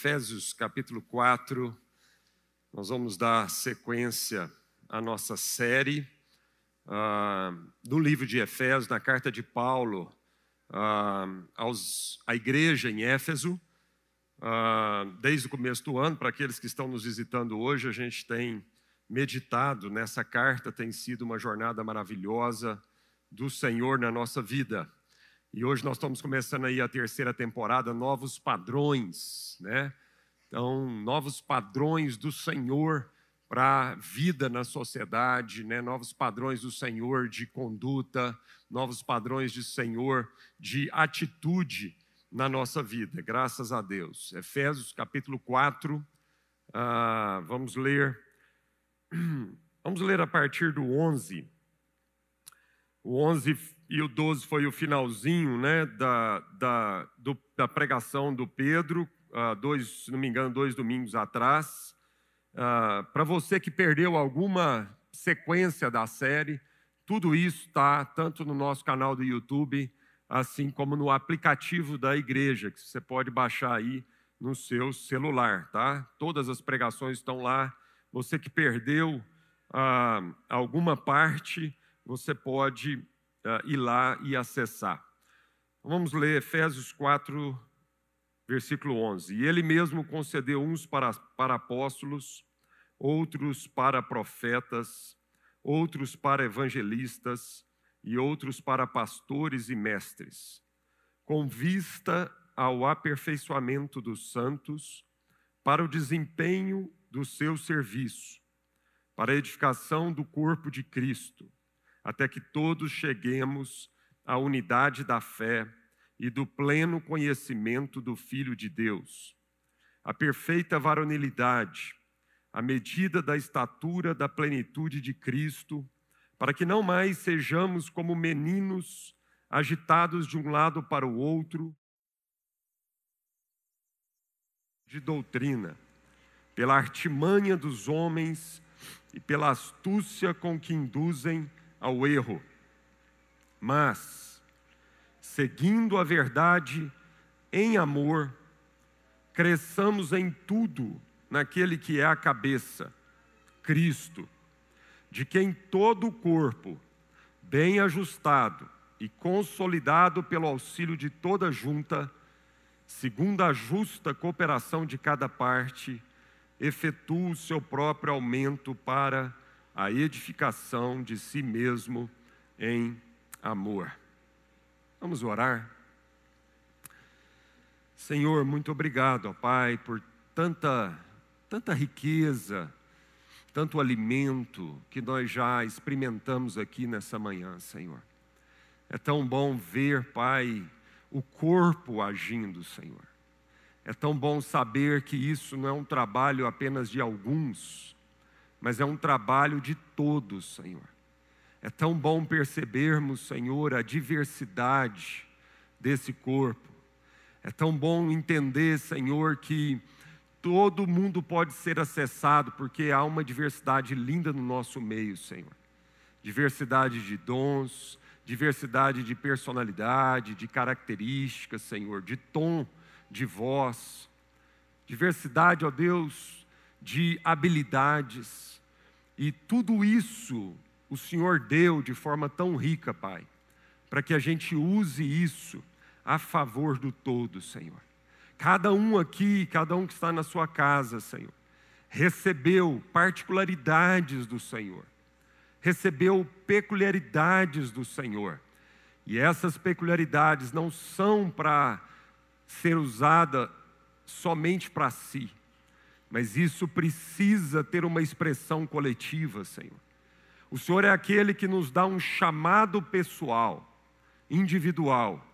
Efésios capítulo 4. Nós vamos dar sequência à nossa série ah, do livro de Efésios, na carta de Paulo ah, aos, à igreja em Éfeso. Ah, desde o começo do ano, para aqueles que estão nos visitando hoje, a gente tem meditado nessa carta, tem sido uma jornada maravilhosa do Senhor na nossa vida. E hoje nós estamos começando aí a terceira temporada, Novos Padrões, né? Então, novos padrões do Senhor para a vida na sociedade, né? novos padrões do Senhor de conduta, novos padrões do Senhor de atitude na nossa vida, graças a Deus. Efésios capítulo 4, ah, vamos ler, vamos ler a partir do 11. O 11 e o 12 foi o finalzinho né, da, da, do, da pregação do Pedro, uh, dois, se não me engano, dois domingos atrás. Uh, Para você que perdeu alguma sequência da série, tudo isso está tanto no nosso canal do YouTube, assim como no aplicativo da igreja, que você pode baixar aí no seu celular, tá? Todas as pregações estão lá. Você que perdeu uh, alguma parte, você pode uh, ir lá e acessar. Vamos ler Efésios 4, versículo 11. E ele mesmo concedeu uns para, para apóstolos, outros para profetas, outros para evangelistas e outros para pastores e mestres, com vista ao aperfeiçoamento dos santos, para o desempenho do seu serviço, para a edificação do corpo de Cristo até que todos cheguemos à unidade da fé e do pleno conhecimento do Filho de Deus, a perfeita varonilidade, a medida da estatura da plenitude de Cristo, para que não mais sejamos como meninos agitados de um lado para o outro de doutrina, pela artimanha dos homens e pela astúcia com que induzem ao erro, mas, seguindo a verdade em amor, cresçamos em tudo naquele que é a cabeça, Cristo, de quem todo o corpo, bem ajustado e consolidado pelo auxílio de toda junta, segundo a justa cooperação de cada parte, efetua o seu próprio aumento para a edificação de si mesmo em amor. Vamos orar? Senhor, muito obrigado, ó Pai, por tanta, tanta riqueza, tanto alimento que nós já experimentamos aqui nessa manhã, Senhor. É tão bom ver, Pai, o corpo agindo, Senhor. É tão bom saber que isso não é um trabalho apenas de alguns, mas é um trabalho de todos, Senhor. É tão bom percebermos, Senhor, a diversidade desse corpo. É tão bom entender, Senhor, que todo mundo pode ser acessado, porque há uma diversidade linda no nosso meio, Senhor. Diversidade de dons, diversidade de personalidade, de características, Senhor, de tom de voz. Diversidade, ó Deus, de habilidades. E tudo isso o Senhor deu de forma tão rica, Pai, para que a gente use isso a favor do todo, Senhor. Cada um aqui, cada um que está na sua casa, Senhor, recebeu particularidades do Senhor, recebeu peculiaridades do Senhor. E essas peculiaridades não são para ser usada somente para si, mas isso precisa ter uma expressão coletiva, Senhor. O Senhor é aquele que nos dá um chamado pessoal, individual,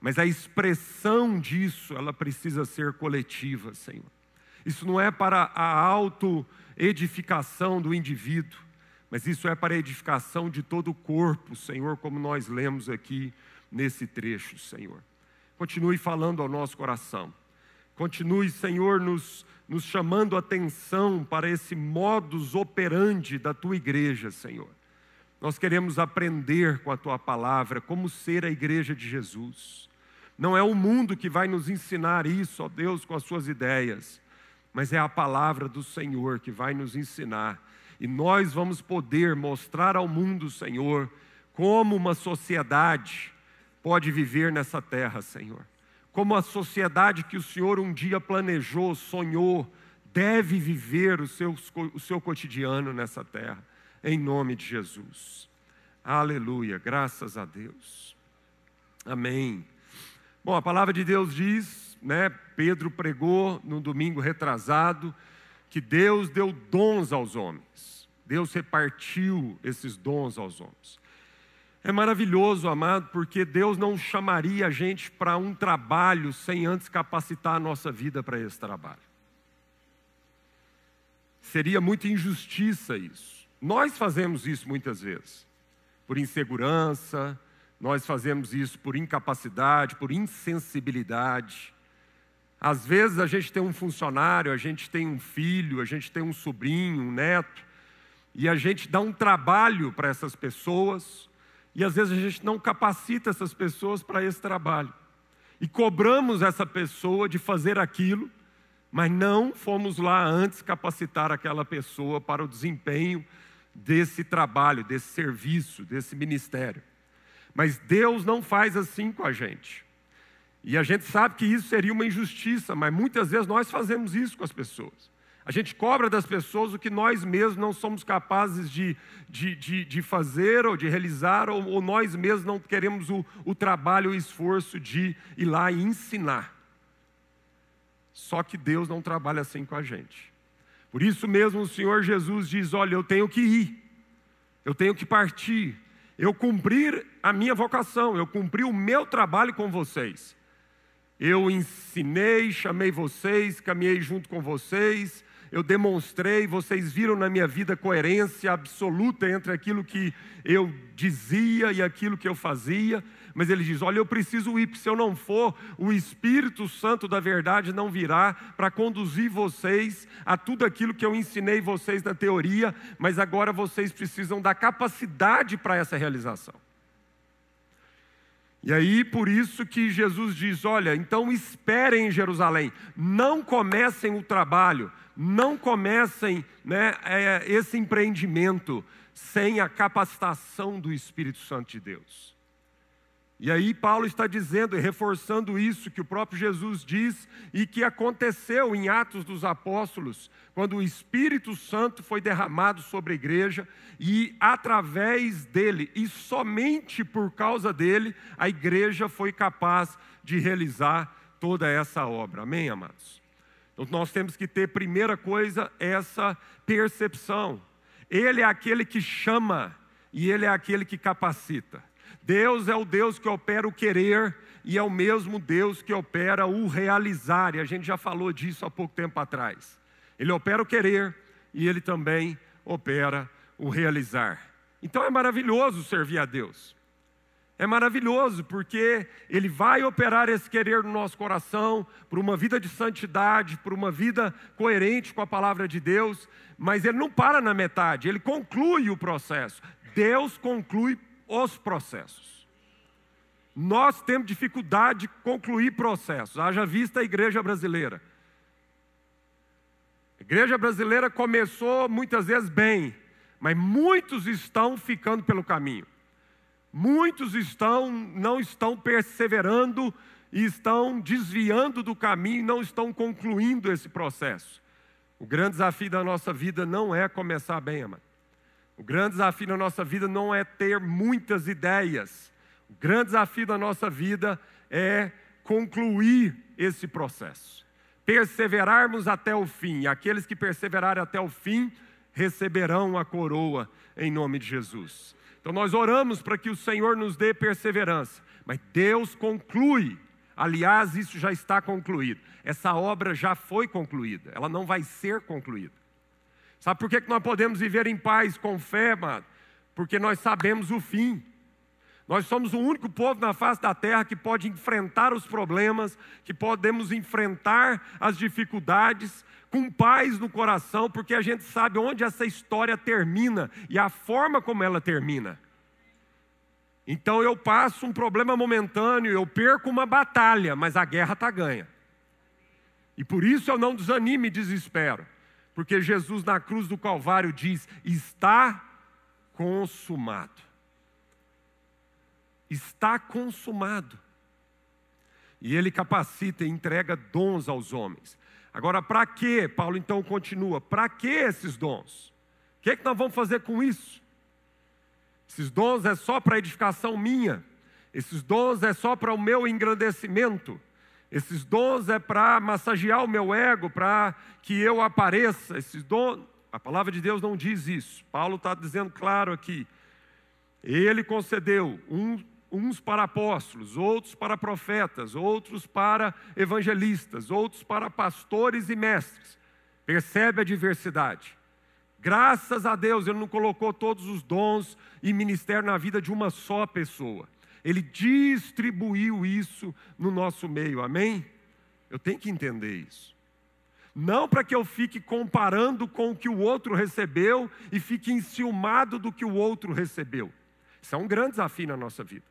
mas a expressão disso, ela precisa ser coletiva, Senhor. Isso não é para a auto-edificação do indivíduo, mas isso é para a edificação de todo o corpo, Senhor, como nós lemos aqui nesse trecho, Senhor. Continue falando ao nosso coração. Continue, Senhor, nos, nos chamando atenção para esse modus operandi da tua igreja, Senhor. Nós queremos aprender com a tua palavra como ser a igreja de Jesus. Não é o mundo que vai nos ensinar isso, ó Deus, com as suas ideias, mas é a palavra do Senhor que vai nos ensinar. E nós vamos poder mostrar ao mundo, Senhor, como uma sociedade pode viver nessa terra, Senhor. Como a sociedade que o Senhor um dia planejou, sonhou, deve viver o seu, o seu cotidiano nessa terra, em nome de Jesus. Aleluia, graças a Deus. Amém. Bom, a palavra de Deus diz, né? Pedro pregou no domingo retrasado que Deus deu dons aos homens. Deus repartiu esses dons aos homens. É maravilhoso, amado, porque Deus não chamaria a gente para um trabalho sem antes capacitar a nossa vida para esse trabalho. Seria muita injustiça isso. Nós fazemos isso muitas vezes, por insegurança, nós fazemos isso por incapacidade, por insensibilidade. Às vezes a gente tem um funcionário, a gente tem um filho, a gente tem um sobrinho, um neto, e a gente dá um trabalho para essas pessoas, e às vezes a gente não capacita essas pessoas para esse trabalho. E cobramos essa pessoa de fazer aquilo, mas não fomos lá antes capacitar aquela pessoa para o desempenho desse trabalho, desse serviço, desse ministério. Mas Deus não faz assim com a gente. E a gente sabe que isso seria uma injustiça, mas muitas vezes nós fazemos isso com as pessoas. A gente cobra das pessoas o que nós mesmos não somos capazes de, de, de, de fazer ou de realizar, ou, ou, nós mesmos não queremos o, o trabalho, o esforço de ir lá e ensinar. Só que Deus não trabalha assim com a gente. Por isso mesmo o Senhor Jesus diz: Olha, eu tenho que ir, eu tenho que partir, eu cumprir a minha vocação, eu cumpri o meu trabalho com vocês. Eu ensinei, chamei vocês, caminhei junto com vocês, eu demonstrei, vocês viram na minha vida coerência absoluta entre aquilo que eu dizia e aquilo que eu fazia. Mas ele diz: Olha, eu preciso ir, se eu não for, o Espírito Santo da verdade não virá para conduzir vocês a tudo aquilo que eu ensinei vocês na teoria, mas agora vocês precisam da capacidade para essa realização. E aí, por isso que Jesus diz: Olha, então esperem em Jerusalém, não comecem o trabalho, não comecem né, é, esse empreendimento sem a capacitação do Espírito Santo de Deus. E aí Paulo está dizendo e reforçando isso que o próprio Jesus diz e que aconteceu em Atos dos Apóstolos, quando o Espírito Santo foi derramado sobre a igreja e através dele e somente por causa dele a igreja foi capaz de realizar toda essa obra. Amém, amados. Então nós temos que ter primeira coisa essa percepção. Ele é aquele que chama e ele é aquele que capacita. Deus é o Deus que opera o querer e é o mesmo Deus que opera o realizar, e a gente já falou disso há pouco tempo atrás. Ele opera o querer e ele também opera o realizar. Então é maravilhoso servir a Deus. É maravilhoso porque Ele vai operar esse querer no nosso coração, por uma vida de santidade, por uma vida coerente com a palavra de Deus, mas Ele não para na metade, Ele conclui o processo. Deus conclui os processos. Nós temos dificuldade de concluir processos, haja vista a igreja brasileira. A igreja brasileira começou muitas vezes bem, mas muitos estão ficando pelo caminho. Muitos estão não estão perseverando e estão desviando do caminho, não estão concluindo esse processo. O grande desafio da nossa vida não é começar bem, amado. O grande desafio da nossa vida não é ter muitas ideias. O grande desafio da nossa vida é concluir esse processo. Perseverarmos até o fim. Aqueles que perseverarem até o fim receberão a coroa em nome de Jesus. Então nós oramos para que o Senhor nos dê perseverança, mas Deus conclui. Aliás, isso já está concluído. Essa obra já foi concluída, ela não vai ser concluída. Sabe por que nós podemos viver em paz, com fé, mano? Porque nós sabemos o fim. Nós somos o único povo na face da terra que pode enfrentar os problemas, que podemos enfrentar as dificuldades com paz no coração, porque a gente sabe onde essa história termina e a forma como ela termina. Então eu passo um problema momentâneo, eu perco uma batalha, mas a guerra está ganha. E por isso eu não desanime e desespero, porque Jesus na cruz do Calvário diz: está consumado. Está consumado. E ele capacita e entrega dons aos homens. Agora, para que? Paulo então continua: para que esses dons? O que, é que nós vamos fazer com isso? Esses dons é só para edificação minha, esses dons é só para o meu engrandecimento, esses dons é para massagear o meu ego, para que eu apareça. Esses dons, a palavra de Deus não diz isso. Paulo está dizendo claro aqui. Ele concedeu um, uns para apóstolos, outros para profetas, outros para evangelistas, outros para pastores e mestres. Percebe a diversidade. Graças a Deus, Ele não colocou todos os dons e ministério na vida de uma só pessoa. Ele distribuiu isso no nosso meio, amém? Eu tenho que entender isso. Não para que eu fique comparando com o que o outro recebeu e fique enciumado do que o outro recebeu. Isso é um grande desafio na nossa vida.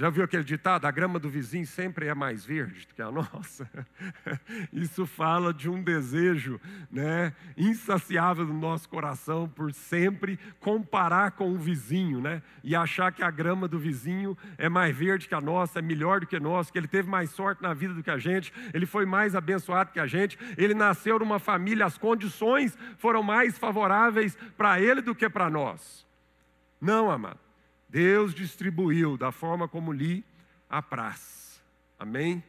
Já viu aquele ditado? A grama do vizinho sempre é mais verde do que a nossa. Isso fala de um desejo né, insaciável do nosso coração por sempre comparar com o vizinho, né? E achar que a grama do vizinho é mais verde que a nossa, é melhor do que a nossa, que ele teve mais sorte na vida do que a gente, ele foi mais abençoado que a gente, ele nasceu numa família, as condições foram mais favoráveis para ele do que para nós. Não, amado. Deus distribuiu da forma como lhe apraz. Amém?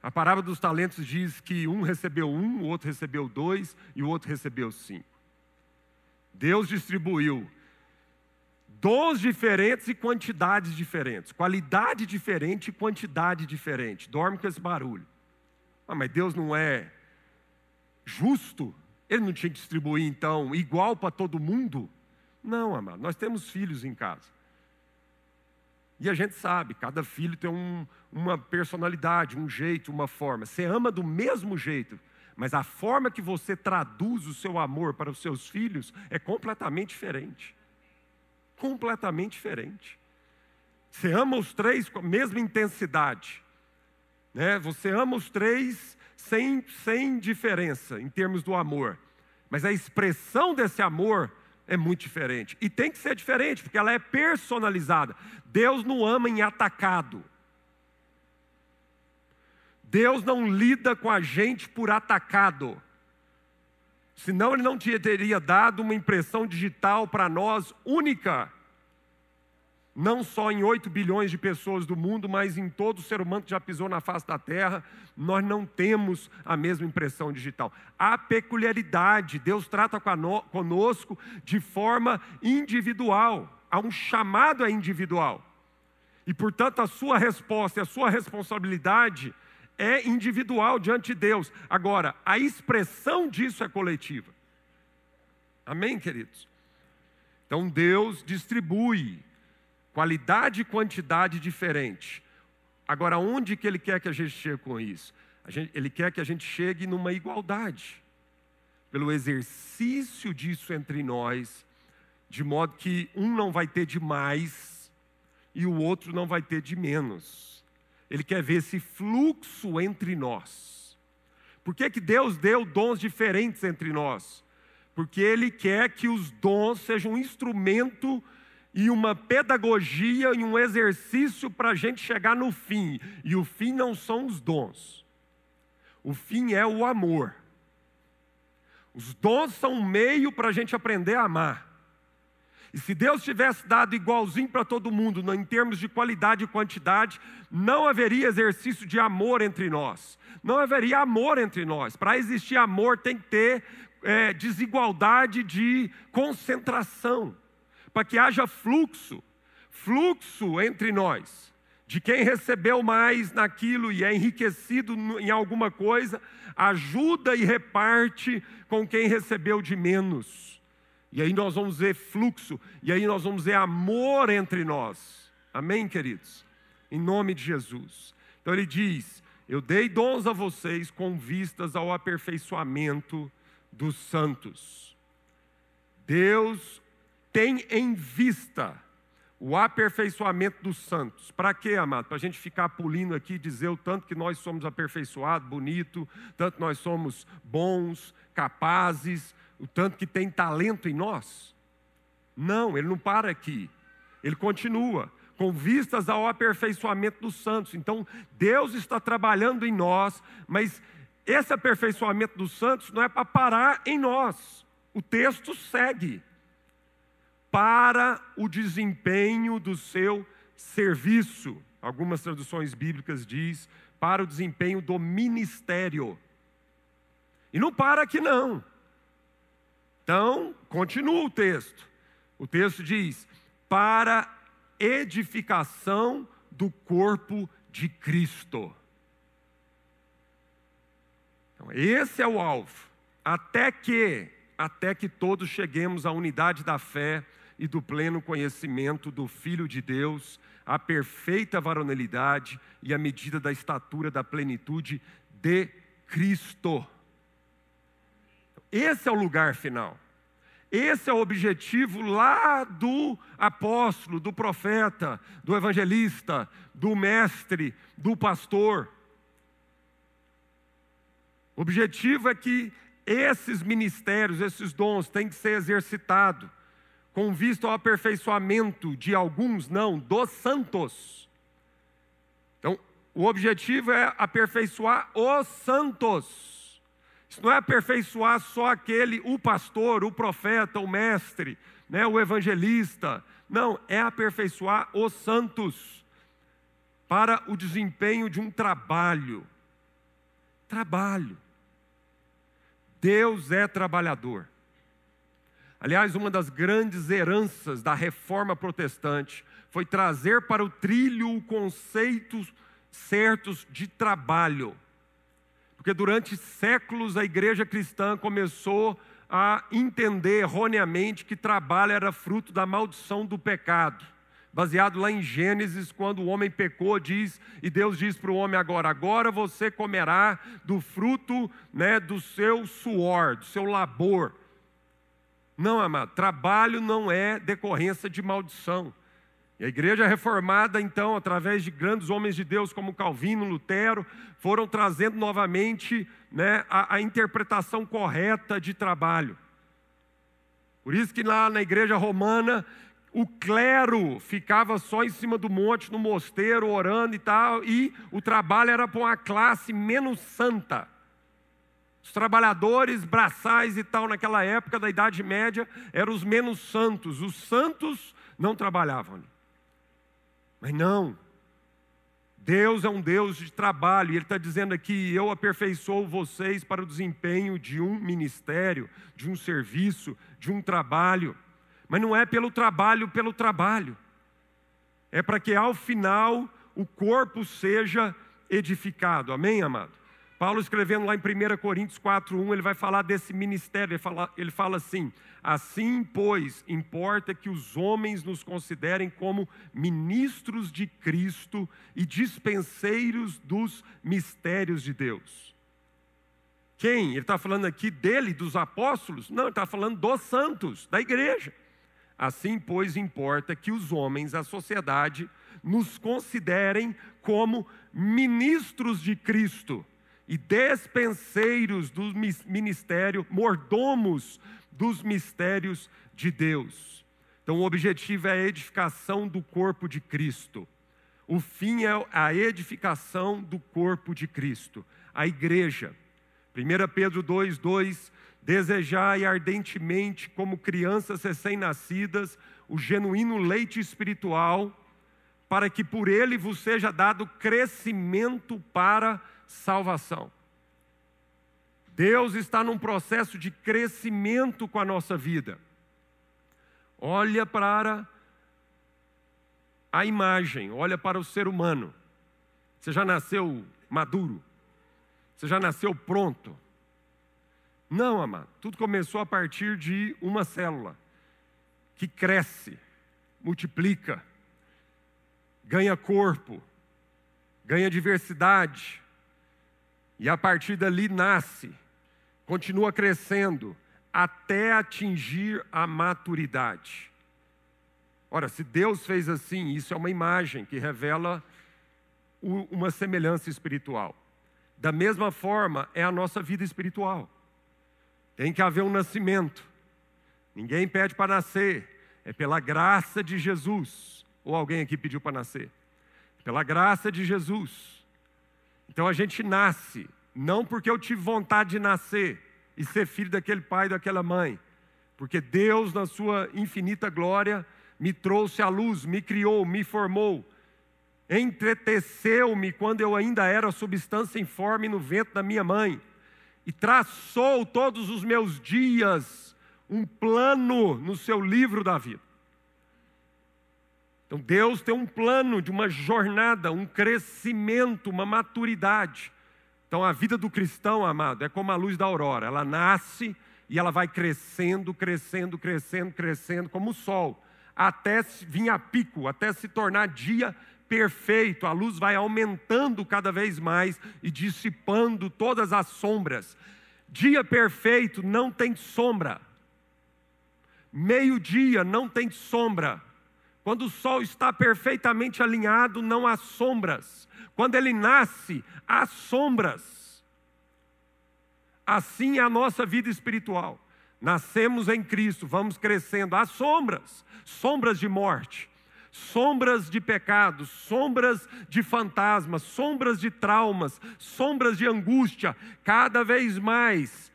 A parábola dos talentos diz que um recebeu um, o outro recebeu dois e o outro recebeu cinco. Deus distribuiu dons diferentes e quantidades diferentes, qualidade diferente e quantidade diferente. Dorme com esse barulho. Ah, mas Deus não é justo? Ele não tinha que distribuir então igual para todo mundo? Não, amado. Nós temos filhos em casa. E a gente sabe, cada filho tem um, uma personalidade, um jeito, uma forma. Você ama do mesmo jeito, mas a forma que você traduz o seu amor para os seus filhos é completamente diferente. Completamente diferente. Você ama os três com a mesma intensidade. Né? Você ama os três sem, sem diferença em termos do amor. Mas a expressão desse amor é muito diferente. E tem que ser diferente, porque ela é personalizada. Deus não ama em atacado. Deus não lida com a gente por atacado. Senão Ele não teria dado uma impressão digital para nós única não só em 8 bilhões de pessoas do mundo, mas em todo ser humano que já pisou na face da terra, nós não temos a mesma impressão digital. Há peculiaridade, Deus trata conosco de forma individual, há um chamado a individual. E portanto a sua resposta e a sua responsabilidade é individual diante de Deus. Agora, a expressão disso é coletiva. Amém, queridos? Então Deus distribui Qualidade e quantidade diferente. Agora, onde que ele quer que a gente chegue com isso? Gente, ele quer que a gente chegue numa igualdade. Pelo exercício disso entre nós, de modo que um não vai ter de mais e o outro não vai ter de menos. Ele quer ver esse fluxo entre nós. Por que, que Deus deu dons diferentes entre nós? Porque Ele quer que os dons sejam um instrumento e uma pedagogia e um exercício para a gente chegar no fim. E o fim não são os dons, o fim é o amor. Os dons são um meio para a gente aprender a amar. E se Deus tivesse dado igualzinho para todo mundo, em termos de qualidade e quantidade, não haveria exercício de amor entre nós. Não haveria amor entre nós. Para existir amor, tem que ter é, desigualdade de concentração para que haja fluxo, fluxo entre nós, de quem recebeu mais naquilo e é enriquecido em alguma coisa, ajuda e reparte com quem recebeu de menos. E aí nós vamos ver fluxo, e aí nós vamos ver amor entre nós. Amém, queridos? Em nome de Jesus. Então ele diz: Eu dei dons a vocês com vistas ao aperfeiçoamento dos santos. Deus tem em vista o aperfeiçoamento dos santos. Para quê, amado? Para a gente ficar pulindo aqui e dizer o tanto que nós somos aperfeiçoados, bonito, tanto nós somos bons, capazes, o tanto que tem talento em nós? Não, ele não para aqui. Ele continua com vistas ao aperfeiçoamento dos santos. Então, Deus está trabalhando em nós, mas esse aperfeiçoamento dos santos não é para parar em nós. O texto segue para o desempenho do seu serviço. Algumas traduções bíblicas diz para o desempenho do ministério. E não para aqui não. Então, continua o texto. O texto diz: para edificação do corpo de Cristo. Então, esse é o alvo. Até que, até que todos cheguemos à unidade da fé e do pleno conhecimento do Filho de Deus, a perfeita varonilidade e a medida da estatura da plenitude de Cristo. Esse é o lugar final. Esse é o objetivo lá do apóstolo, do profeta, do evangelista, do mestre, do pastor. O objetivo é que esses ministérios, esses dons, têm que ser exercitados com vista ao aperfeiçoamento de alguns, não, dos santos. Então, o objetivo é aperfeiçoar os santos. Isso não é aperfeiçoar só aquele, o pastor, o profeta, o mestre, né, o evangelista. Não, é aperfeiçoar os santos para o desempenho de um trabalho. Trabalho. Deus é trabalhador. Aliás, uma das grandes heranças da reforma protestante foi trazer para o trilho o conceito certos de trabalho. Porque durante séculos a igreja cristã começou a entender erroneamente que trabalho era fruto da maldição do pecado. Baseado lá em Gênesis, quando o homem pecou, diz, e Deus diz para o homem agora: agora você comerá do fruto né, do seu suor, do seu labor. Não, amado, trabalho não é decorrência de maldição. E a igreja reformada, então, através de grandes homens de Deus como Calvino, Lutero, foram trazendo novamente né, a, a interpretação correta de trabalho. Por isso que lá na igreja romana, o clero ficava só em cima do monte, no mosteiro, orando e tal, e o trabalho era para uma classe menos santa. Os trabalhadores braçais e tal, naquela época da Idade Média, eram os menos santos. Os santos não trabalhavam. Mas não. Deus é um Deus de trabalho, e Ele está dizendo aqui: eu aperfeiçoo vocês para o desempenho de um ministério, de um serviço, de um trabalho. Mas não é pelo trabalho, pelo trabalho. É para que ao final o corpo seja edificado. Amém, amado? Paulo escrevendo lá em 1 Coríntios 4:1, ele vai falar desse ministério, ele fala, ele fala assim: Assim, pois, importa que os homens nos considerem como ministros de Cristo e dispenseiros dos mistérios de Deus. Quem? Ele está falando aqui dele, dos apóstolos? Não, ele está falando dos santos, da igreja. Assim, pois, importa que os homens, a sociedade, nos considerem como ministros de Cristo e despenseiros do ministério, mordomos dos mistérios de Deus. Então, o objetivo é a edificação do corpo de Cristo. O fim é a edificação do corpo de Cristo, a igreja. 1 Pedro 2, 2: Desejai ardentemente, como crianças recém-nascidas, o genuíno leite espiritual, para que por ele vos seja dado crescimento para a salvação. Deus está num processo de crescimento com a nossa vida. Olha para a imagem, olha para o ser humano. Você já nasceu maduro? Você já nasceu pronto? Não, amado. Tudo começou a partir de uma célula que cresce, multiplica, ganha corpo, ganha diversidade, e a partir dali nasce, continua crescendo, até atingir a maturidade. Ora, se Deus fez assim, isso é uma imagem que revela uma semelhança espiritual. Da mesma forma, é a nossa vida espiritual. Tem que haver um nascimento. Ninguém pede para nascer, é pela graça de Jesus. Ou alguém aqui pediu para nascer? Pela graça de Jesus. Então a gente nasce, não porque eu tive vontade de nascer e ser filho daquele pai e daquela mãe, porque Deus, na sua infinita glória, me trouxe à luz, me criou, me formou, entreteceu-me quando eu ainda era substância informe no ventre da minha mãe, e traçou todos os meus dias um plano no seu livro da vida. Então Deus tem um plano de uma jornada, um crescimento, uma maturidade. Então a vida do cristão, amado, é como a luz da aurora, ela nasce e ela vai crescendo, crescendo, crescendo, crescendo, como o sol até vir a pico, até se tornar dia perfeito. A luz vai aumentando cada vez mais e dissipando todas as sombras. Dia perfeito não tem sombra. Meio-dia não tem sombra. Quando o sol está perfeitamente alinhado, não há sombras. Quando ele nasce, há sombras. Assim é a nossa vida espiritual. Nascemos em Cristo, vamos crescendo. Há sombras, sombras de morte, sombras de pecados, sombras de fantasmas, sombras de traumas, sombras de angústia. Cada vez mais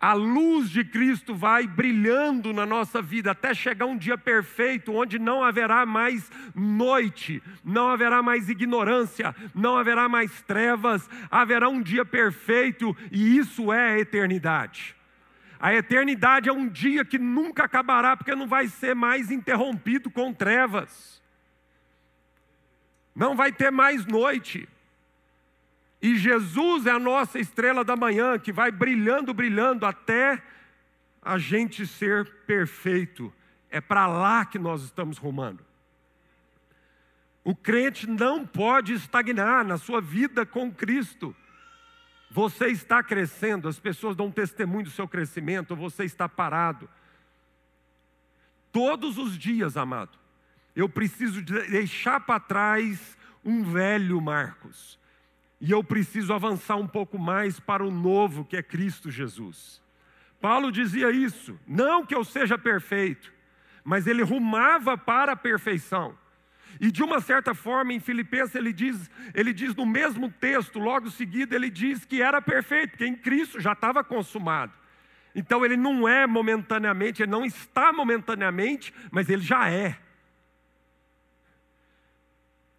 a luz de Cristo vai brilhando na nossa vida até chegar um dia perfeito, onde não haverá mais noite, não haverá mais ignorância, não haverá mais trevas, haverá um dia perfeito e isso é a eternidade. A eternidade é um dia que nunca acabará, porque não vai ser mais interrompido com trevas. Não vai ter mais noite. E Jesus é a nossa estrela da manhã, que vai brilhando, brilhando, até a gente ser perfeito. É para lá que nós estamos rumando. O crente não pode estagnar na sua vida com Cristo. Você está crescendo, as pessoas dão testemunho do seu crescimento, você está parado. Todos os dias, amado, eu preciso deixar para trás um velho Marcos, e eu preciso avançar um pouco mais para o novo que é Cristo Jesus. Paulo dizia isso, não que eu seja perfeito, mas ele rumava para a perfeição. E de uma certa forma, em Filipenses, ele diz, ele diz no mesmo texto, logo seguido, ele diz que era perfeito, que em Cristo já estava consumado. Então ele não é momentaneamente, ele não está momentaneamente, mas ele já é.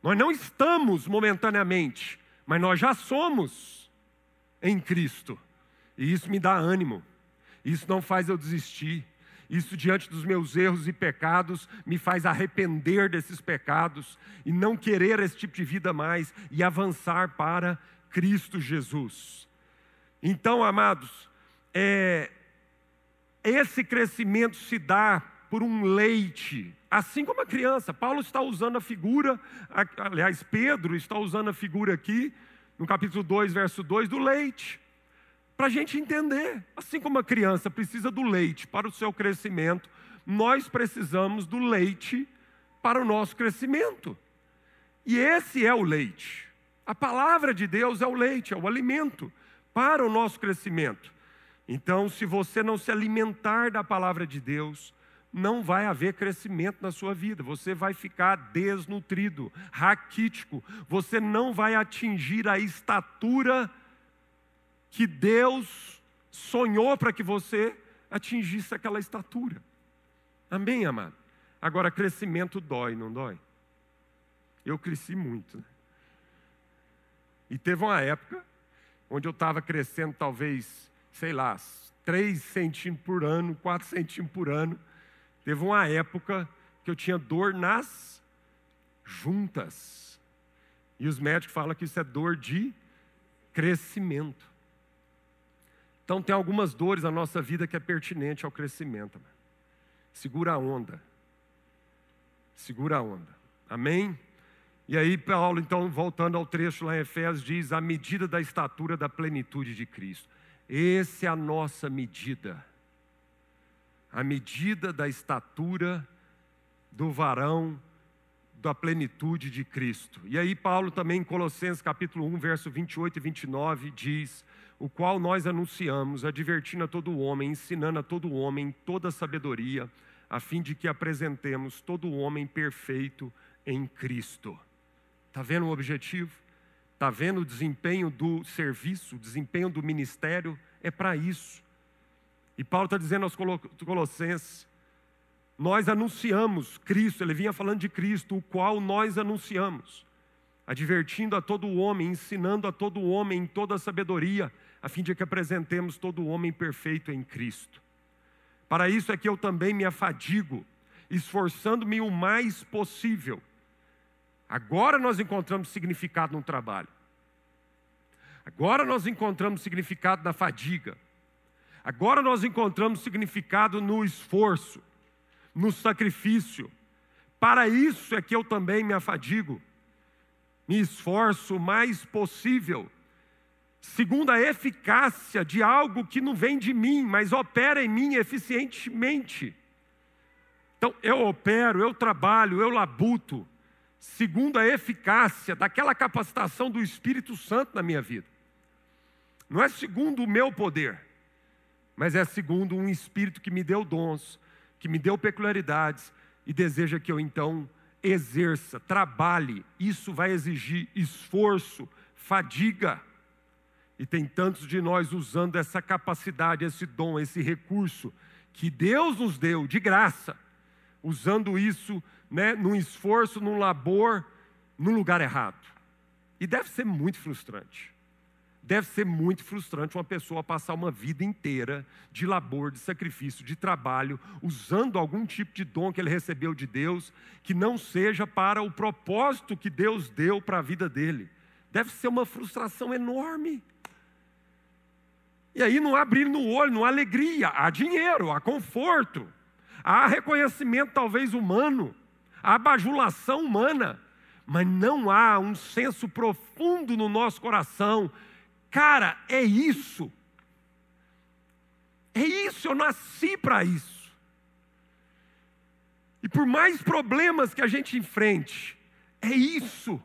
Nós não estamos momentaneamente, mas nós já somos em Cristo. E isso me dá ânimo. Isso não faz eu desistir. Isso, diante dos meus erros e pecados, me faz arrepender desses pecados e não querer esse tipo de vida mais e avançar para Cristo Jesus. Então, amados, é, esse crescimento se dá por um leite, assim como a criança. Paulo está usando a figura, aliás, Pedro está usando a figura aqui, no capítulo 2, verso 2, do leite para a gente entender. Assim como a criança precisa do leite para o seu crescimento, nós precisamos do leite para o nosso crescimento. E esse é o leite. A palavra de Deus é o leite, é o alimento para o nosso crescimento. Então, se você não se alimentar da palavra de Deus, não vai haver crescimento na sua vida, você vai ficar desnutrido, raquítico, você não vai atingir a estatura que Deus sonhou para que você atingisse aquela estatura. Amém, amado? Agora, crescimento dói, não dói? Eu cresci muito. Né? E teve uma época onde eu estava crescendo talvez, sei lá, 3 centímetros por ano, 4 centímetros por ano. Teve uma época que eu tinha dor nas juntas. E os médicos falam que isso é dor de crescimento. Então tem algumas dores na nossa vida que é pertinente ao crescimento. Segura a onda. Segura a onda. Amém? E aí Paulo, então, voltando ao trecho lá em Efésios, diz: a medida da estatura da plenitude de Cristo. Essa é a nossa medida. A medida da estatura do varão da plenitude de Cristo. E aí Paulo também em Colossenses capítulo 1, verso 28 e 29 diz: "O qual nós anunciamos, advertindo a todo homem, ensinando a todo homem toda sabedoria, a fim de que apresentemos todo homem perfeito em Cristo." Tá vendo o objetivo? Tá vendo o desempenho do serviço, o desempenho do ministério? É para isso. E Paulo está dizendo aos Colossenses: nós anunciamos Cristo, ele vinha falando de Cristo, o qual nós anunciamos, advertindo a todo homem, ensinando a todo homem em toda a sabedoria, a fim de que apresentemos todo homem perfeito em Cristo. Para isso é que eu também me afadigo, esforçando-me o mais possível. Agora nós encontramos significado no trabalho. Agora nós encontramos significado na fadiga. Agora nós encontramos significado no esforço no sacrifício. Para isso é que eu também me afadigo, me esforço o mais possível, segundo a eficácia de algo que não vem de mim, mas opera em mim eficientemente. Então, eu opero, eu trabalho, eu labuto, segundo a eficácia daquela capacitação do Espírito Santo na minha vida. Não é segundo o meu poder, mas é segundo um Espírito que me deu dons, que me deu peculiaridades e deseja que eu então exerça, trabalhe. Isso vai exigir esforço, fadiga. E tem tantos de nós usando essa capacidade, esse dom, esse recurso que Deus nos deu de graça, usando isso né, num esforço, num labor, no lugar errado. E deve ser muito frustrante. Deve ser muito frustrante uma pessoa passar uma vida inteira de labor, de sacrifício, de trabalho, usando algum tipo de dom que ele recebeu de Deus, que não seja para o propósito que Deus deu para a vida dele. Deve ser uma frustração enorme. E aí não há brilho no olho, não há alegria, há dinheiro, há conforto, há reconhecimento talvez humano, há bajulação humana, mas não há um senso profundo no nosso coração Cara, é isso. É isso, eu nasci para isso. E por mais problemas que a gente enfrente, é isso.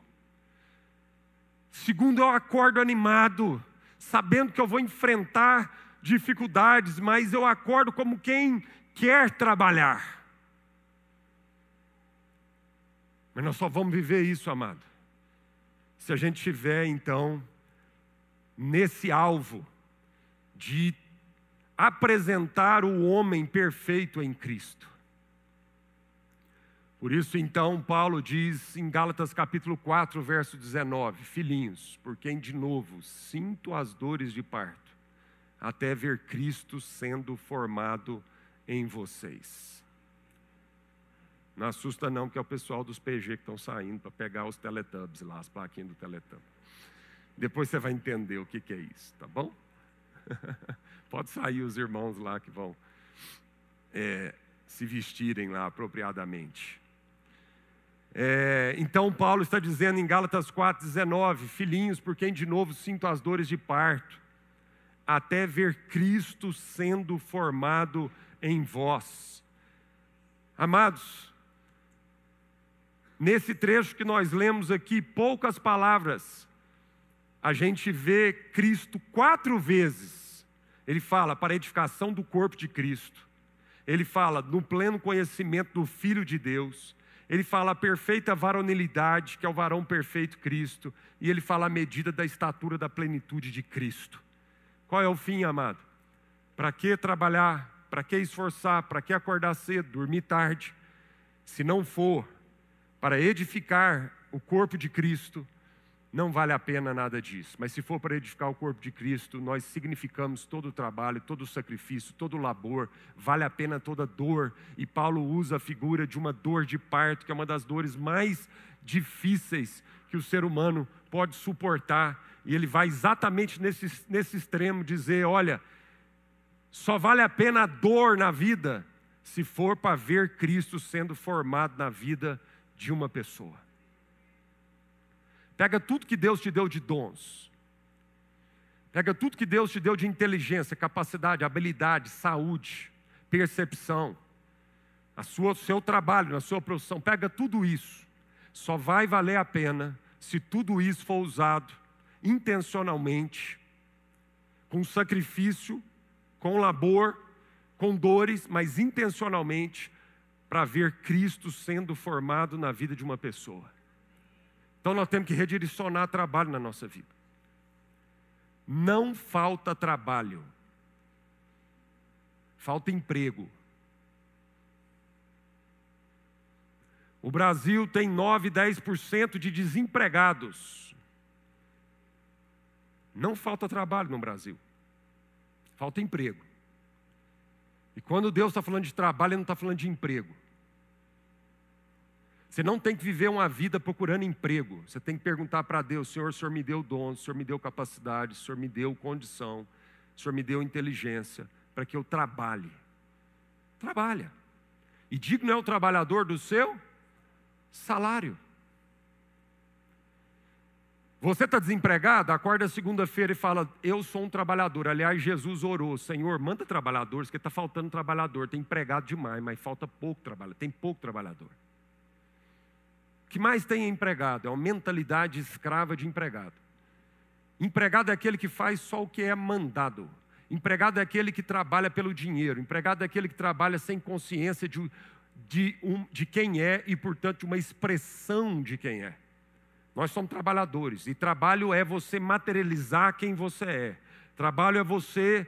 Segundo, eu acordo animado, sabendo que eu vou enfrentar dificuldades, mas eu acordo como quem quer trabalhar. Mas nós só vamos viver isso, amado, se a gente tiver então nesse alvo de apresentar o homem perfeito em Cristo. Por isso, então, Paulo diz em Gálatas capítulo 4, verso 19: Filhinhos, por quem de novo sinto as dores de parto, até ver Cristo sendo formado em vocês. Não assusta, não, que é o pessoal dos PG que estão saindo para pegar os Teletubbies lá, as plaquinhas do Teletubbies. Depois você vai entender o que, que é isso, tá bom? Pode sair os irmãos lá que vão é, se vestirem lá apropriadamente. É, então, Paulo está dizendo em Gálatas 4,19: Filhinhos, por quem de novo sinto as dores de parto, até ver Cristo sendo formado em vós. Amados, nesse trecho que nós lemos aqui, poucas palavras a gente vê Cristo quatro vezes. Ele fala para a edificação do corpo de Cristo. Ele fala no pleno conhecimento do Filho de Deus. Ele fala a perfeita varonilidade, que é o varão perfeito Cristo. E ele fala a medida da estatura da plenitude de Cristo. Qual é o fim, amado? Para que trabalhar? Para que esforçar? Para que acordar cedo, dormir tarde? Se não for para edificar o corpo de Cristo, não vale a pena nada disso. Mas se for para edificar o corpo de Cristo, nós significamos todo o trabalho, todo o sacrifício, todo o labor, vale a pena toda dor. E Paulo usa a figura de uma dor de parto, que é uma das dores mais difíceis que o ser humano pode suportar. E ele vai exatamente nesse, nesse extremo dizer: olha, só vale a pena a dor na vida se for para ver Cristo sendo formado na vida de uma pessoa. Pega tudo que Deus te deu de dons. Pega tudo que Deus te deu de inteligência, capacidade, habilidade, saúde, percepção. a sua seu trabalho, na sua profissão, pega tudo isso. Só vai valer a pena se tudo isso for usado intencionalmente, com sacrifício, com labor, com dores, mas intencionalmente, para ver Cristo sendo formado na vida de uma pessoa. Então nós temos que redirecionar trabalho na nossa vida. Não falta trabalho, falta emprego. O Brasil tem 9, 10% de desempregados. Não falta trabalho no Brasil, falta emprego. E quando Deus está falando de trabalho, Ele não está falando de emprego. Você não tem que viver uma vida procurando emprego. Você tem que perguntar para Deus: Senhor, o Senhor me deu dom, o Senhor me deu capacidade, o Senhor me deu condição, o Senhor me deu inteligência para que eu trabalhe. Trabalha. E digno é o trabalhador do seu salário. Você está desempregado? Acorda segunda-feira e fala: Eu sou um trabalhador. Aliás, Jesus orou: Senhor, manda trabalhadores, porque está faltando trabalhador. Tem empregado demais, mas falta pouco trabalhador. Tem pouco trabalhador. Que mais tem empregado? É uma mentalidade escrava de empregado. Empregado é aquele que faz só o que é mandado. Empregado é aquele que trabalha pelo dinheiro. Empregado é aquele que trabalha sem consciência de, de, um, de quem é e, portanto, uma expressão de quem é. Nós somos trabalhadores e trabalho é você materializar quem você é. Trabalho é você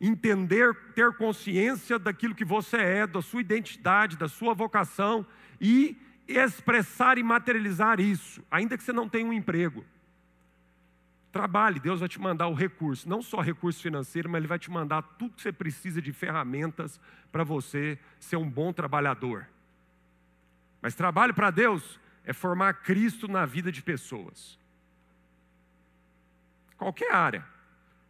entender, ter consciência daquilo que você é, da sua identidade, da sua vocação e expressar e materializar isso, ainda que você não tenha um emprego. Trabalhe, Deus vai te mandar o recurso, não só recurso financeiro, mas Ele vai te mandar tudo que você precisa de ferramentas para você ser um bom trabalhador. Mas trabalhe para Deus é formar Cristo na vida de pessoas. Qualquer área,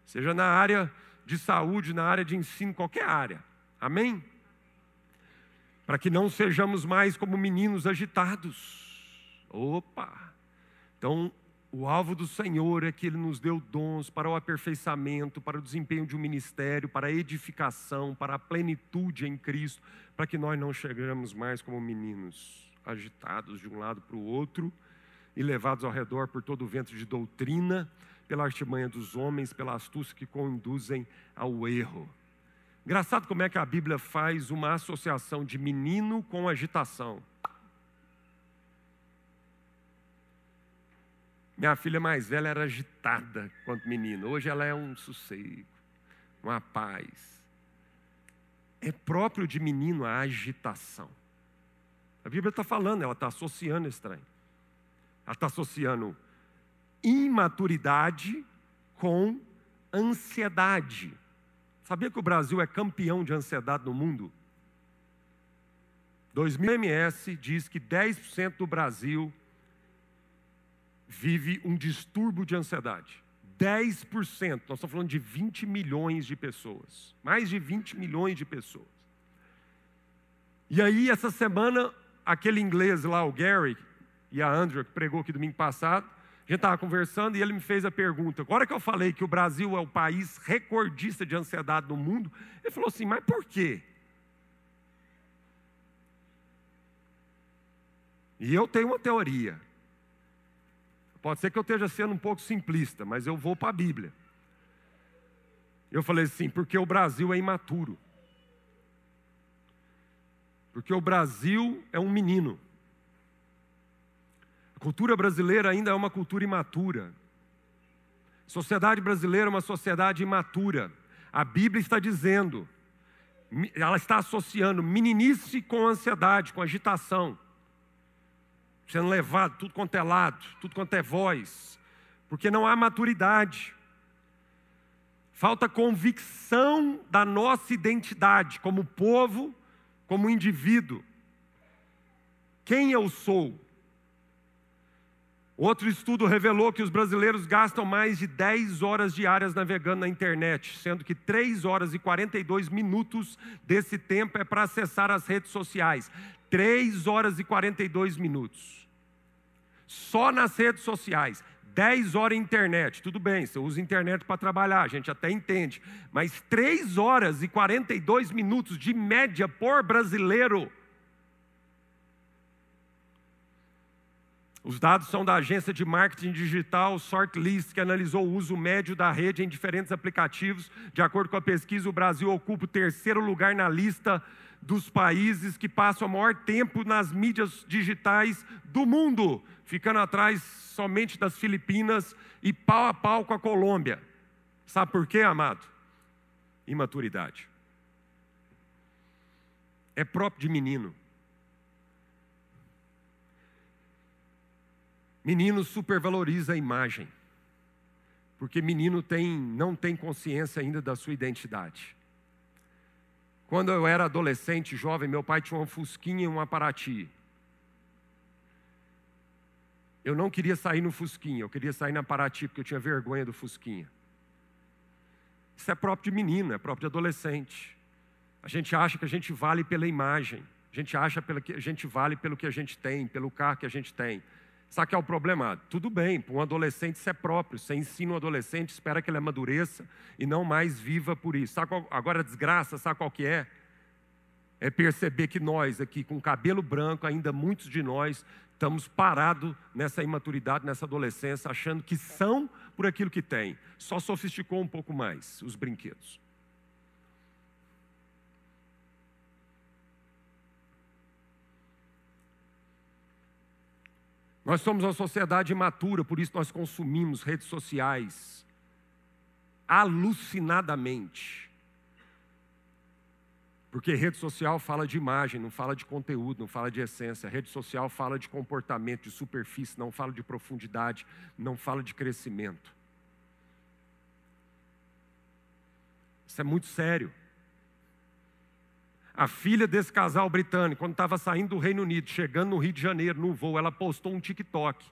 seja na área de saúde, na área de ensino, qualquer área. Amém? Para que não sejamos mais como meninos agitados. Opa! Então, o alvo do Senhor é que Ele nos deu dons para o aperfeiçoamento, para o desempenho de um ministério, para a edificação, para a plenitude em Cristo, para que nós não chegamos mais como meninos agitados de um lado para o outro e levados ao redor por todo o vento de doutrina, pela artimanha dos homens, pela astúcia que conduzem ao erro. Engraçado como é que a Bíblia faz uma associação de menino com agitação. Minha filha mais velha era agitada quanto menino, hoje ela é um sossego, uma paz. É próprio de menino a agitação. A Bíblia está falando, ela está associando trem. Ela está associando imaturidade com ansiedade. Sabia que o Brasil é campeão de ansiedade no mundo? 2000 MS diz que 10% do Brasil vive um distúrbio de ansiedade. 10%, nós estamos falando de 20 milhões de pessoas, mais de 20 milhões de pessoas. E aí, essa semana, aquele inglês lá, o Gary, e a Andrew, que pregou aqui domingo passado, gente estava conversando e ele me fez a pergunta: agora que eu falei que o Brasil é o país recordista de ansiedade no mundo, ele falou assim, mas por quê? E eu tenho uma teoria. Pode ser que eu esteja sendo um pouco simplista, mas eu vou para a Bíblia. Eu falei assim, porque o Brasil é imaturo. Porque o Brasil é um menino. A cultura brasileira ainda é uma cultura imatura. A sociedade brasileira é uma sociedade imatura. A Bíblia está dizendo, ela está associando meninice com ansiedade, com agitação. Sendo levado tudo quanto é lado, tudo quanto é voz. Porque não há maturidade. Falta convicção da nossa identidade como povo como indivíduo. Quem eu sou? Outro estudo revelou que os brasileiros gastam mais de 10 horas diárias navegando na internet, sendo que 3 horas e 42 minutos desse tempo é para acessar as redes sociais. 3 horas e 42 minutos. Só nas redes sociais. 10 horas internet, tudo bem, você usa internet para trabalhar, a gente até entende, mas 3 horas e 42 minutos de média por brasileiro Os dados são da agência de marketing digital Sortlist, que analisou o uso médio da rede em diferentes aplicativos. De acordo com a pesquisa, o Brasil ocupa o terceiro lugar na lista dos países que passam o maior tempo nas mídias digitais do mundo, ficando atrás somente das Filipinas e pau a pau com a Colômbia. Sabe por quê, amado? Imaturidade. É próprio de menino. Menino supervaloriza a imagem, porque menino tem, não tem consciência ainda da sua identidade. Quando eu era adolescente, jovem, meu pai tinha uma Fusquinha e um Aparati. Eu não queria sair no Fusquinha, eu queria sair na Paraty, porque eu tinha vergonha do Fusquinha. Isso é próprio de menino, é próprio de adolescente. A gente acha que a gente vale pela imagem, a gente acha que a gente vale pelo que a gente tem, pelo carro que a gente tem. Sabe que é o problema? Tudo bem, para um adolescente isso é próprio. Você ensina um adolescente, espera que ele amadureça e não mais viva por isso. Sabe qual, agora a desgraça, sabe qual que é? É perceber que nós aqui, com cabelo branco, ainda muitos de nós, estamos parados nessa imaturidade, nessa adolescência, achando que são por aquilo que têm. Só sofisticou um pouco mais os brinquedos. Nós somos uma sociedade imatura, por isso nós consumimos redes sociais alucinadamente. Porque rede social fala de imagem, não fala de conteúdo, não fala de essência. Rede social fala de comportamento, de superfície, não fala de profundidade, não fala de crescimento. Isso é muito sério. A filha desse casal britânico, quando estava saindo do Reino Unido, chegando no Rio de Janeiro, no voo, ela postou um TikTok.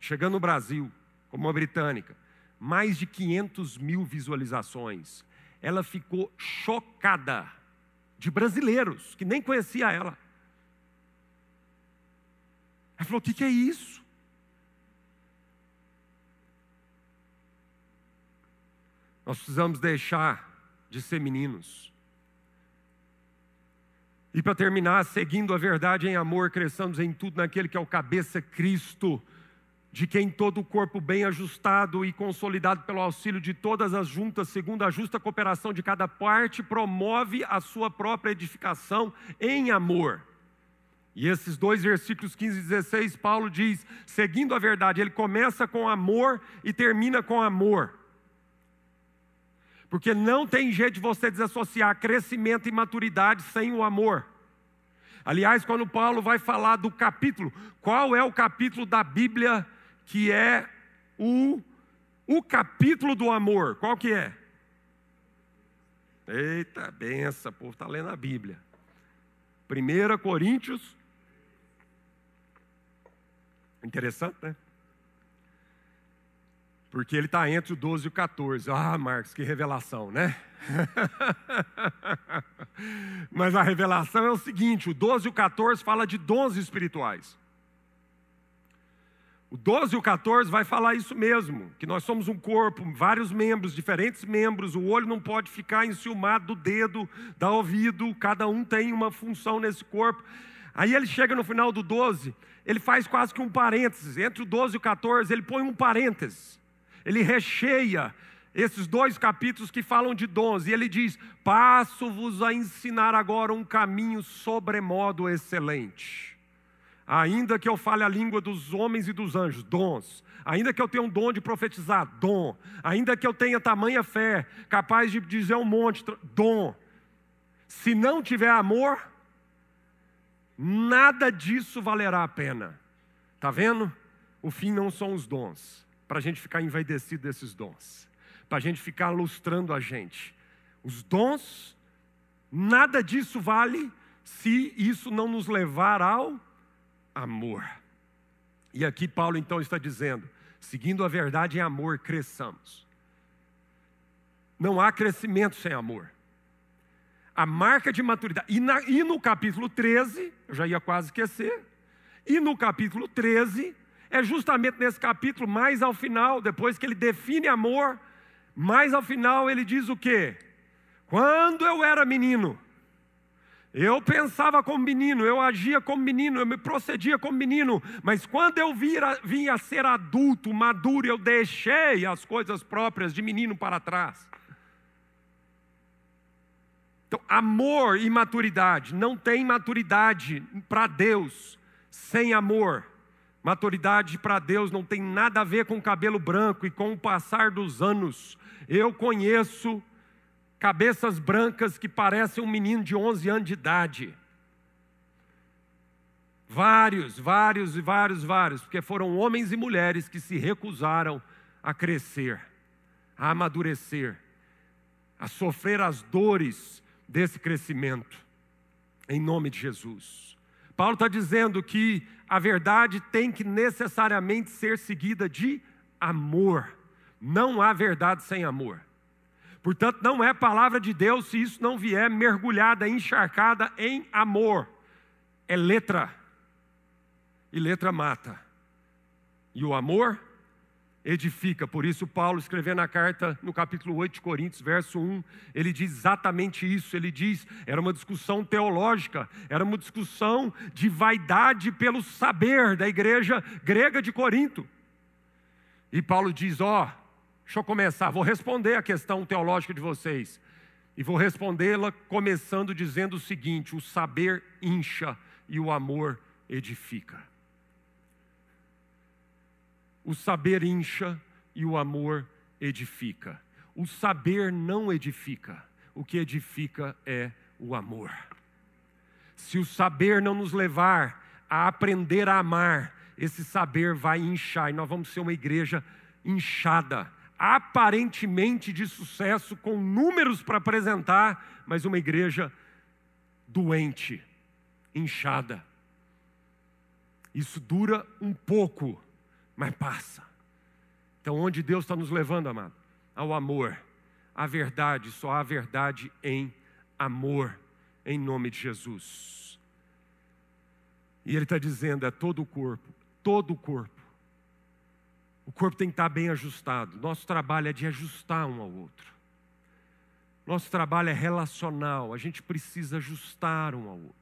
Chegando no Brasil, como uma britânica, mais de 500 mil visualizações. Ela ficou chocada de brasileiros que nem conhecia ela. Ela falou: o que, que é isso? Nós precisamos deixar de ser meninos e para terminar, seguindo a verdade em amor, cresçamos em tudo naquele que é o cabeça Cristo, de quem todo o corpo bem ajustado e consolidado pelo auxílio de todas as juntas, segundo a justa cooperação de cada parte, promove a sua própria edificação em amor. E esses dois versículos 15 e 16, Paulo diz, seguindo a verdade, ele começa com amor e termina com amor. Porque não tem jeito de você desassociar crescimento e maturidade sem o amor. Aliás, quando Paulo vai falar do capítulo, qual é o capítulo da Bíblia que é o, o capítulo do amor? Qual que é? Eita, benção, povo está lendo a Bíblia. 1 Coríntios. Interessante, né? Porque ele está entre o 12 e o 14. Ah, Marcos, que revelação, né? Mas a revelação é o seguinte: o 12 e o 14 fala de dons espirituais. O 12 e o 14 vai falar isso mesmo, que nós somos um corpo, vários membros, diferentes membros, o olho não pode ficar enciumado do dedo, da ouvido, cada um tem uma função nesse corpo. Aí ele chega no final do 12, ele faz quase que um parênteses, entre o 12 e o 14, ele põe um parênteses ele recheia esses dois capítulos que falam de dons, e ele diz: Passo-vos a ensinar agora um caminho sobremodo excelente. Ainda que eu fale a língua dos homens e dos anjos, dons. Ainda que eu tenha um dom de profetizar, dom. Ainda que eu tenha tamanha fé, capaz de dizer um monte, dom. Se não tiver amor, nada disso valerá a pena. Está vendo? O fim não são os dons para a gente ficar envaidecido desses dons, para a gente ficar lustrando a gente. Os dons, nada disso vale se isso não nos levar ao amor. E aqui Paulo então está dizendo: seguindo a verdade em amor, cresçamos. Não há crescimento sem amor. A marca de maturidade. E, na, e no capítulo 13, eu já ia quase esquecer, e no capítulo 13, é justamente nesse capítulo, mais ao final, depois que ele define amor, mais ao final ele diz o quê? Quando eu era menino, Eu pensava como menino, eu agia como menino, eu me procedia como menino, mas quando eu vira, vinha a ser adulto, maduro, eu deixei as coisas próprias de menino para trás. Então, amor e maturidade. Não tem maturidade para Deus sem amor. Maturidade para Deus não tem nada a ver com cabelo branco e com o passar dos anos. Eu conheço cabeças brancas que parecem um menino de 11 anos de idade. Vários, vários e vários, vários, porque foram homens e mulheres que se recusaram a crescer, a amadurecer, a sofrer as dores desse crescimento, em nome de Jesus. Paulo está dizendo que a verdade tem que necessariamente ser seguida de amor. Não há verdade sem amor. Portanto, não é palavra de Deus se isso não vier mergulhada, encharcada em amor. É letra. E letra mata. E o amor edifica. Por isso, Paulo, escrevendo na carta, no capítulo 8 de Coríntios, verso 1, ele diz exatamente isso. Ele diz: era uma discussão teológica, era uma discussão de vaidade pelo saber da igreja grega de Corinto. E Paulo diz: ó, oh, Deixa eu começar, vou responder a questão teológica de vocês. E vou respondê-la começando dizendo o seguinte: o saber incha e o amor edifica. O saber incha e o amor edifica. O saber não edifica, o que edifica é o amor. Se o saber não nos levar a aprender a amar, esse saber vai inchar e nós vamos ser uma igreja inchada aparentemente de sucesso, com números para apresentar, mas uma igreja doente, inchada. Isso dura um pouco, mas passa. Então, onde Deus está nos levando, amado? Ao amor. A verdade, só há verdade em amor, em nome de Jesus. E Ele está dizendo: é todo o corpo, todo o corpo o corpo tem que estar bem ajustado. Nosso trabalho é de ajustar um ao outro. Nosso trabalho é relacional. A gente precisa ajustar um ao outro.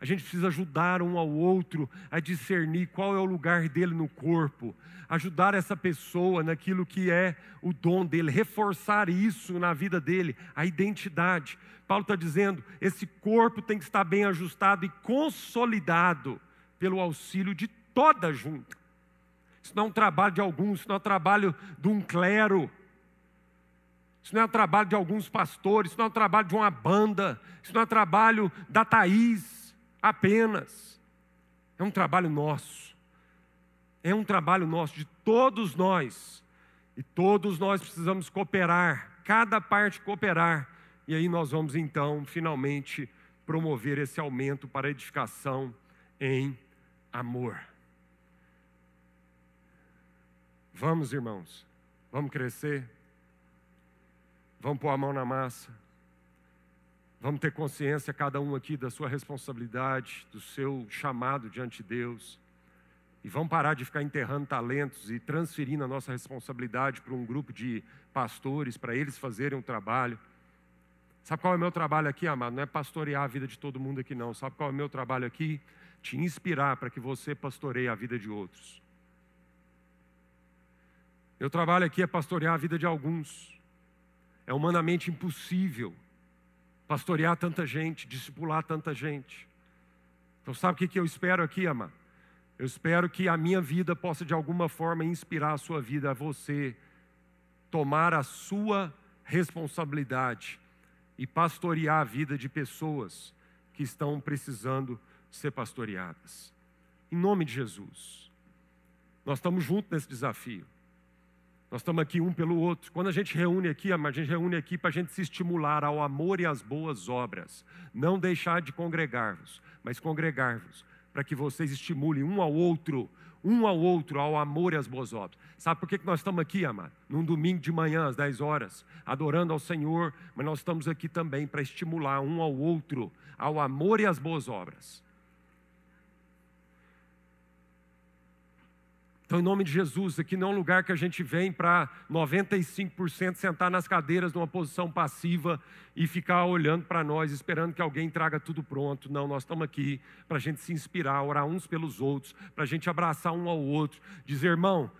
A gente precisa ajudar um ao outro a discernir qual é o lugar dele no corpo, ajudar essa pessoa naquilo que é o dom dele, reforçar isso na vida dele, a identidade. Paulo está dizendo: esse corpo tem que estar bem ajustado e consolidado pelo auxílio de toda a junta. Isso não é um trabalho de alguns, isso não é um trabalho de um clero. Isso não é um trabalho de alguns pastores, isso não é um trabalho de uma banda, isso não é um trabalho da Thaís apenas. É um trabalho nosso. É um trabalho nosso, de todos nós. E todos nós precisamos cooperar, cada parte cooperar. E aí nós vamos então, finalmente, promover esse aumento para edificação em amor. Vamos, irmãos, vamos crescer, vamos pôr a mão na massa, vamos ter consciência, cada um aqui, da sua responsabilidade, do seu chamado diante de Deus, e vamos parar de ficar enterrando talentos e transferindo a nossa responsabilidade para um grupo de pastores, para eles fazerem um trabalho. Sabe qual é o meu trabalho aqui, amado? Não é pastorear a vida de todo mundo aqui, não. Sabe qual é o meu trabalho aqui? Te inspirar para que você pastoreie a vida de outros. Meu trabalho aqui é pastorear a vida de alguns. É humanamente impossível pastorear tanta gente, discipular tanta gente. Então, sabe o que eu espero aqui, ama? Eu espero que a minha vida possa de alguma forma inspirar a sua vida, a você tomar a sua responsabilidade e pastorear a vida de pessoas que estão precisando ser pastoreadas. Em nome de Jesus. Nós estamos juntos nesse desafio. Nós estamos aqui um pelo outro. Quando a gente reúne aqui, a gente reúne aqui para a gente se estimular ao amor e às boas obras. Não deixar de congregar-vos, mas congregar-vos, para que vocês estimulem um ao outro, um ao outro, ao amor e às boas obras. Sabe por que nós estamos aqui, amado? Num domingo de manhã, às 10 horas, adorando ao Senhor, mas nós estamos aqui também para estimular um ao outro, ao amor e às boas obras. Então, em nome de Jesus, aqui não é um lugar que a gente vem para 95% sentar nas cadeiras numa posição passiva e ficar olhando para nós, esperando que alguém traga tudo pronto. Não, nós estamos aqui para a gente se inspirar, orar uns pelos outros, para a gente abraçar um ao outro, dizer, irmão,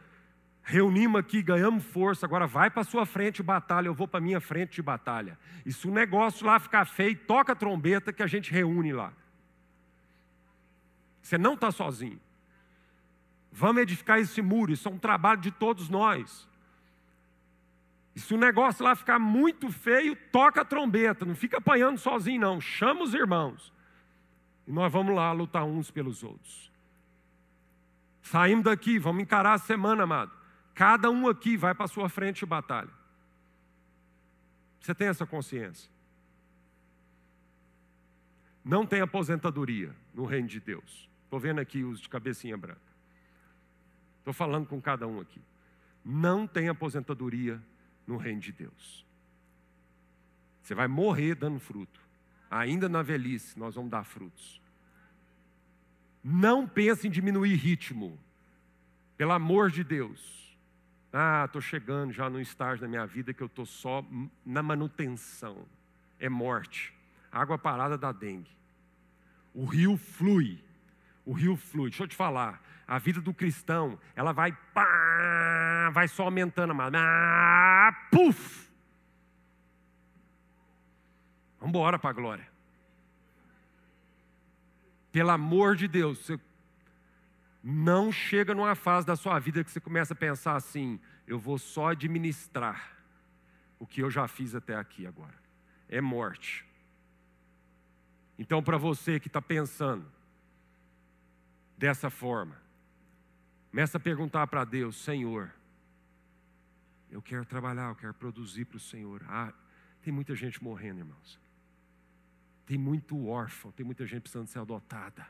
reunimos aqui, ganhamos força, agora vai para a sua frente de batalha, eu vou para a minha frente de batalha. E se o negócio lá ficar feio, toca a trombeta que a gente reúne lá. Você não está sozinho. Vamos edificar esse muro, isso é um trabalho de todos nós. E se o negócio lá ficar muito feio, toca a trombeta, não fica apanhando sozinho, não. Chama os irmãos. E nós vamos lá lutar uns pelos outros. Saímos daqui, vamos encarar a semana, amado. Cada um aqui vai para a sua frente de batalha. Você tem essa consciência? Não tem aposentadoria no reino de Deus. Estou vendo aqui os de cabecinha branca. Estou falando com cada um aqui. Não tem aposentadoria no reino de Deus. Você vai morrer dando fruto. Ainda na velhice, nós vamos dar frutos. Não pense em diminuir ritmo. Pelo amor de Deus. Ah, estou chegando já num estágio da minha vida que eu estou só na manutenção. É morte. Água parada da dengue. O rio flui. O rio flui. Deixa eu te falar a vida do cristão, ela vai, pá, vai só aumentando, amado. Ah, puf! Vamos embora para a glória. Pelo amor de Deus, você não chega numa fase da sua vida que você começa a pensar assim: eu vou só administrar o que eu já fiz até aqui agora. É morte. Então, para você que está pensando dessa forma, Começa a perguntar para Deus, Senhor, eu quero trabalhar, eu quero produzir para o Senhor. Ah, tem muita gente morrendo, irmãos. Tem muito órfão, tem muita gente precisando ser adotada.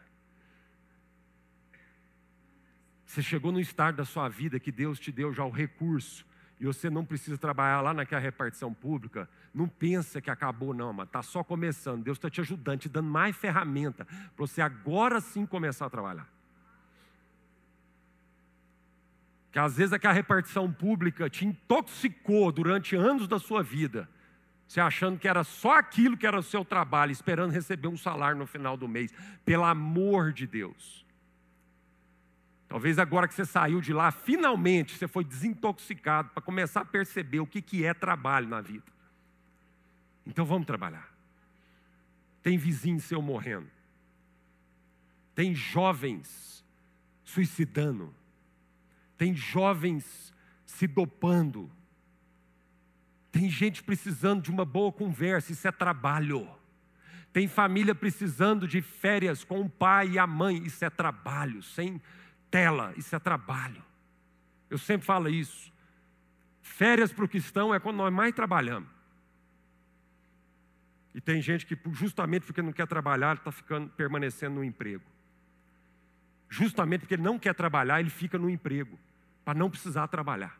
Você chegou no estágio da sua vida que Deus te deu já o recurso e você não precisa trabalhar lá naquela repartição pública, não pensa que acabou, não, mas está só começando. Deus está te ajudando, te dando mais ferramenta para você agora sim começar a trabalhar. Que às vezes aquela repartição pública te intoxicou durante anos da sua vida, você achando que era só aquilo que era o seu trabalho, esperando receber um salário no final do mês. Pelo amor de Deus. Talvez agora que você saiu de lá, finalmente você foi desintoxicado para começar a perceber o que, que é trabalho na vida. Então vamos trabalhar. Tem vizinho seu morrendo. Tem jovens suicidando tem jovens se dopando, tem gente precisando de uma boa conversa, isso é trabalho. Tem família precisando de férias com o pai e a mãe, isso é trabalho. Sem tela, isso é trabalho. Eu sempre falo isso. Férias para o cristão é quando nós mais trabalhamos. E tem gente que, justamente porque não quer trabalhar, está ficando permanecendo no emprego. Justamente porque ele não quer trabalhar, ele fica no emprego para não precisar trabalhar.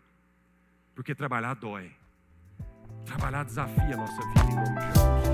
Porque trabalhar dói. Trabalhar desafia a nossa vida em nome de Jesus.